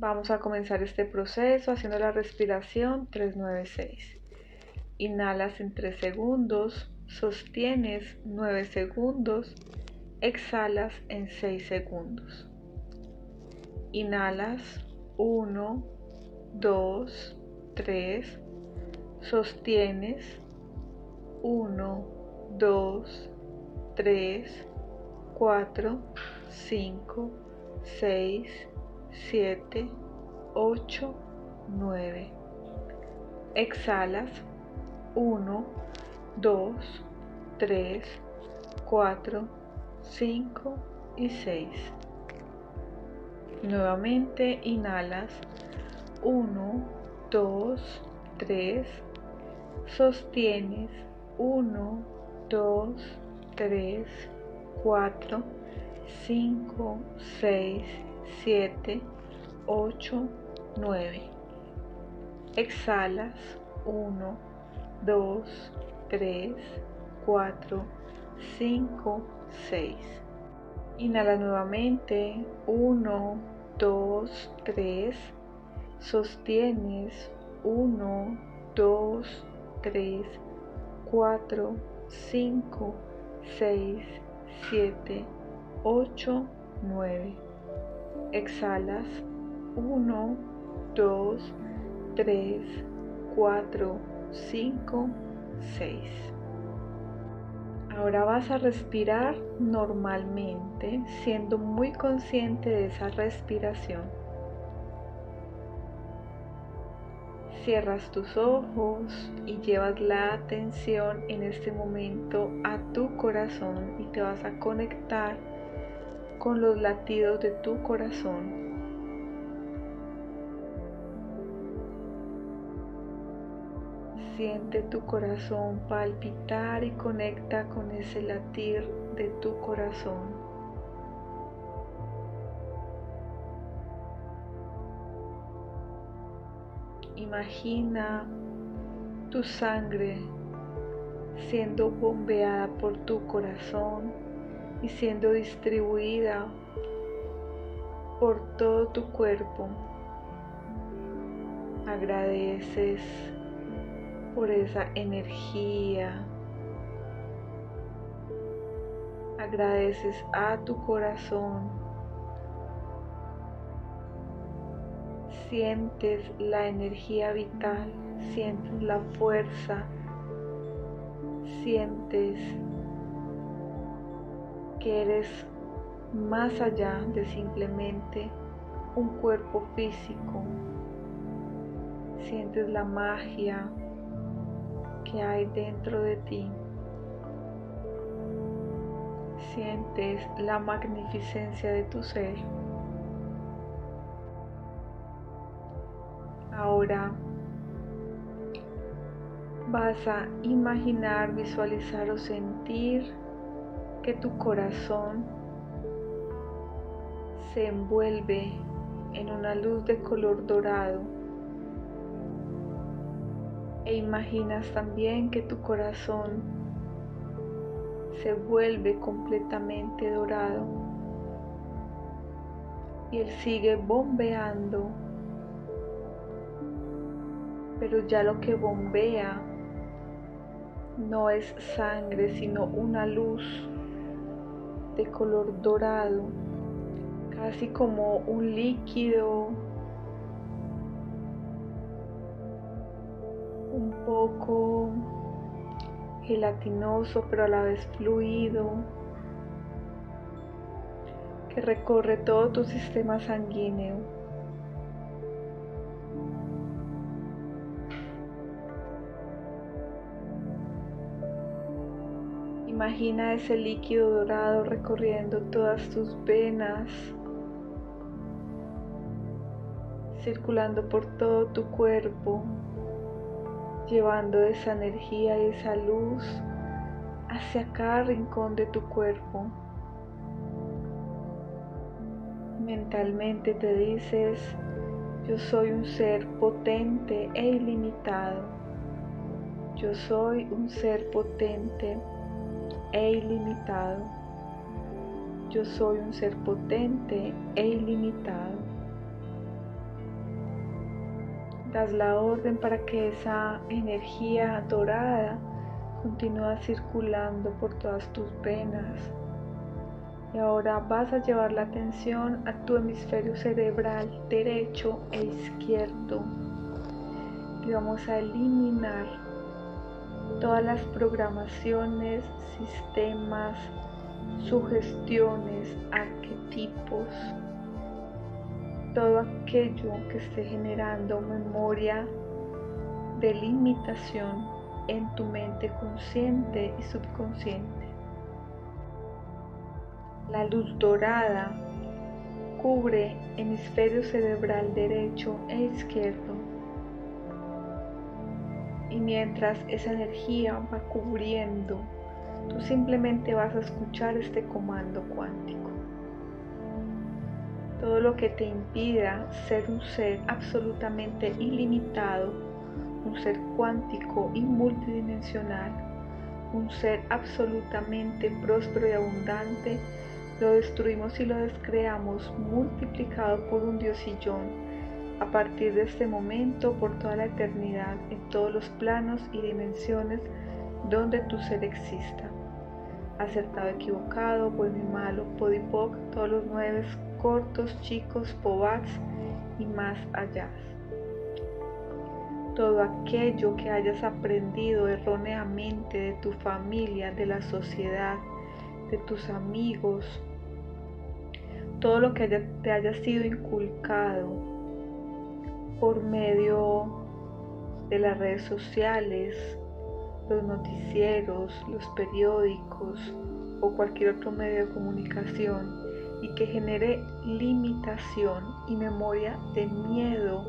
Vamos a comenzar este proceso haciendo la respiración 396. Inhalas en 3 segundos, sostienes 9 segundos, exhalas en 6 segundos. Inhalas 1, 2, 3, sostienes 1, 2, 3, 4, 5, 6, 7, 8, 9. Exhalas 1, 2, 3, 4, 5 y 6. Nuevamente inhalas 1, 2, 3. Sostienes 1, 2, 3, 4, 5, 6, 7, 8, 9. Exhalas 1, 2, 3, 4, 5, 6. Inhala nuevamente 1, 2, 3. Sostienes 1, 2, 3, 4, 5, 6, 7, 8, 9 exhalas 1, 2, 3, 4, 5, 6. Ahora vas a respirar normalmente, siendo muy consciente de esa respiración. Cierras tus ojos y llevas la atención en este momento a tu corazón y te vas a conectar con los latidos de tu corazón. Siente tu corazón palpitar y conecta con ese latir de tu corazón. Imagina tu sangre siendo bombeada por tu corazón y siendo distribuida por todo tu cuerpo. Agradeces por esa energía. Agradeces a tu corazón. Sientes la energía vital, sientes la fuerza, sientes que eres más allá de simplemente un cuerpo físico. Sientes la magia que hay dentro de ti. Sientes la magnificencia de tu ser. Ahora vas a imaginar, visualizar o sentir que tu corazón se envuelve en una luz de color dorado. E imaginas también que tu corazón se vuelve completamente dorado. Y él sigue bombeando. Pero ya lo que bombea no es sangre sino una luz de color dorado, casi como un líquido un poco gelatinoso pero a la vez fluido que recorre todo tu sistema sanguíneo. Imagina ese líquido dorado recorriendo todas tus venas, circulando por todo tu cuerpo, llevando esa energía y esa luz hacia cada rincón de tu cuerpo. Mentalmente te dices, yo soy un ser potente e ilimitado. Yo soy un ser potente e ilimitado. Yo soy un ser potente e ilimitado. Das la orden para que esa energía dorada continúe circulando por todas tus venas. Y ahora vas a llevar la atención a tu hemisferio cerebral derecho e izquierdo. Y vamos a eliminar todas las programaciones, sistemas, sugestiones, arquetipos, todo aquello que esté generando memoria de limitación en tu mente consciente y subconsciente. La luz dorada cubre hemisferio cerebral derecho e izquierdo. Y mientras esa energía va cubriendo, tú simplemente vas a escuchar este comando cuántico. Todo lo que te impida ser un ser absolutamente ilimitado, un ser cuántico y multidimensional, un ser absolutamente próspero y abundante, lo destruimos y lo descreamos multiplicado por un diosillón a partir de este momento por toda la eternidad en todos los planos y dimensiones donde tu ser exista. Acertado, equivocado, bueno y malo, podipoc, todos los nueve cortos, chicos, pobats y más allá. Todo aquello que hayas aprendido erróneamente de tu familia, de la sociedad, de tus amigos, todo lo que te haya sido inculcado por medio de las redes sociales, los noticieros, los periódicos o cualquier otro medio de comunicación y que genere limitación y memoria de miedo,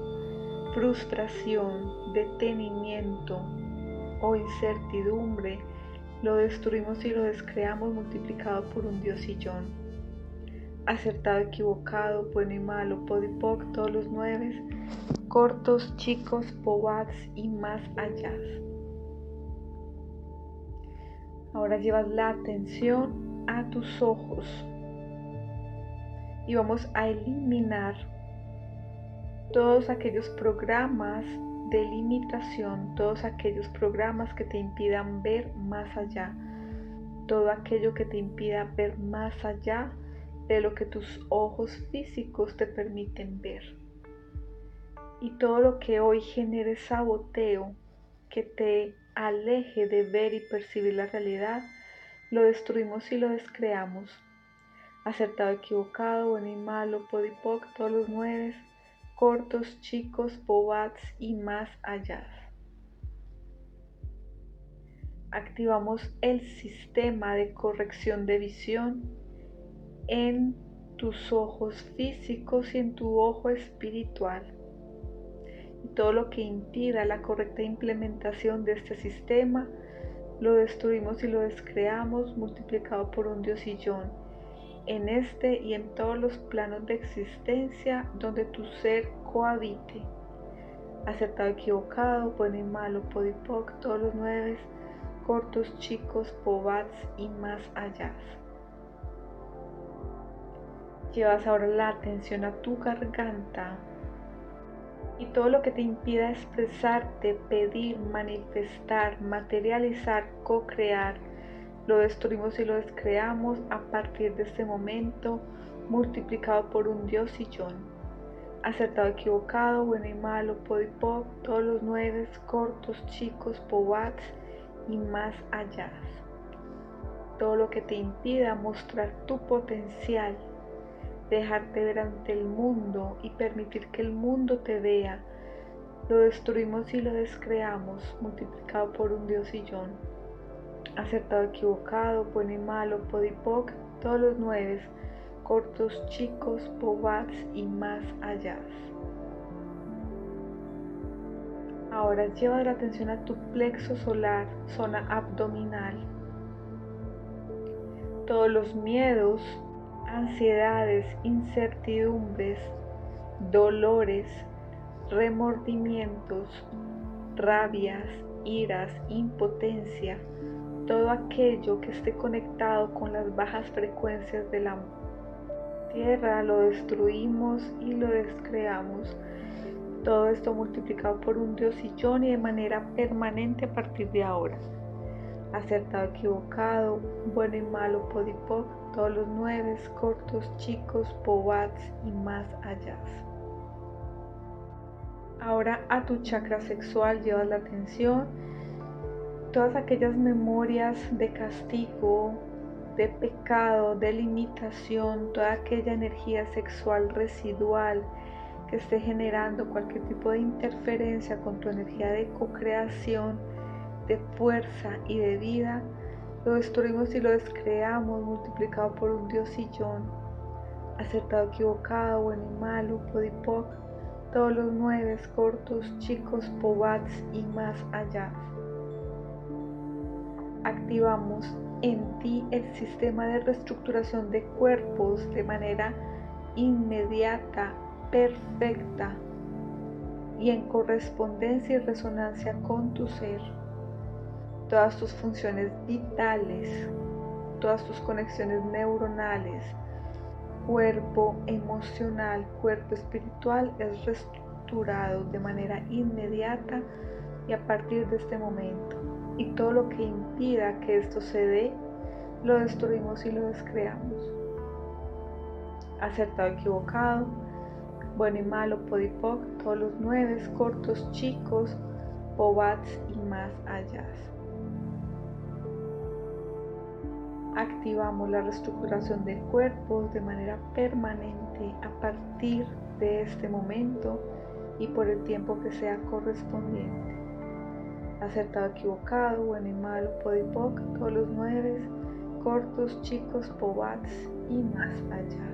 frustración, detenimiento o incertidumbre, lo destruimos y lo descreamos multiplicado por un diosillón. Acertado, equivocado, bueno y malo, podipoc, todos los nueve, cortos, chicos, pobats y más allá. Ahora llevas la atención a tus ojos y vamos a eliminar todos aquellos programas de limitación, todos aquellos programas que te impidan ver más allá, todo aquello que te impida ver más allá de lo que tus ojos físicos te permiten ver. Y todo lo que hoy genere saboteo que te aleje de ver y percibir la realidad, lo destruimos y lo descreamos acertado, equivocado, bueno y malo, podipoc, todos los nueve, cortos, chicos, pobats y más allá. Activamos el sistema de corrección de visión en tus ojos físicos y en tu ojo espiritual. Y todo lo que impida la correcta implementación de este sistema, lo destruimos y lo descreamos multiplicado por un diosillón en este y en todos los planos de existencia donde tu ser cohabite. Acertado, equivocado, bueno y malo, podipoc, todos los nueve, cortos, chicos, pobats y más allá. Llevas ahora la atención a tu garganta y todo lo que te impida expresarte, pedir, manifestar, materializar, co-crear, lo destruimos y lo descreamos a partir de este momento, multiplicado por un Dios y yo. Acertado, equivocado, bueno y malo, podipoc, todos los nueve, cortos, chicos, pobats y más allá. Todo lo que te impida mostrar tu potencial, dejarte ver ante el mundo y permitir que el mundo te vea, lo destruimos y lo descreamos, multiplicado por un Dios yo acertado, equivocado, bueno y malo, podipoc, todos los nueve, cortos, chicos, pobats y más allá. Ahora lleva la atención a tu plexo solar, zona abdominal. Todos los miedos, ansiedades, incertidumbres, dolores, remordimientos, rabias, iras, impotencia, todo aquello que esté conectado con las bajas frecuencias de la tierra lo destruimos y lo descreamos Todo esto multiplicado por un diosillón y de manera permanente a partir de ahora. Acertado, equivocado, bueno y malo, podipoc, todos los nueve, cortos, chicos, pobats y más allá. Ahora a tu chakra sexual llevas la atención, todas aquellas memorias de castigo, de pecado, de limitación, toda aquella energía sexual residual que esté generando cualquier tipo de interferencia con tu energía de co-creación, de fuerza y de vida, lo destruimos y lo descreamos multiplicado por un diosillón, acertado, equivocado, bueno y malo, podipoc, todos los nueve cortos, chicos, pobats y más allá. Activamos en ti el sistema de reestructuración de cuerpos de manera inmediata, perfecta y en correspondencia y resonancia con tu ser. Todas tus funciones vitales, todas tus conexiones neuronales, cuerpo emocional, cuerpo espiritual es reestructurado de manera inmediata y a partir de este momento. Y todo lo que impida que esto se dé, lo destruimos y lo descreamos. Acertado, equivocado, bueno y malo, podipoc, todos los nueve, cortos, chicos, pobats y más allá. Activamos la reestructuración del cuerpo de manera permanente a partir de este momento y por el tiempo que sea correspondiente. Acertado, equivocado, bueno y malo, podipoc, todos los nueve, cortos, chicos, pobats y más allá.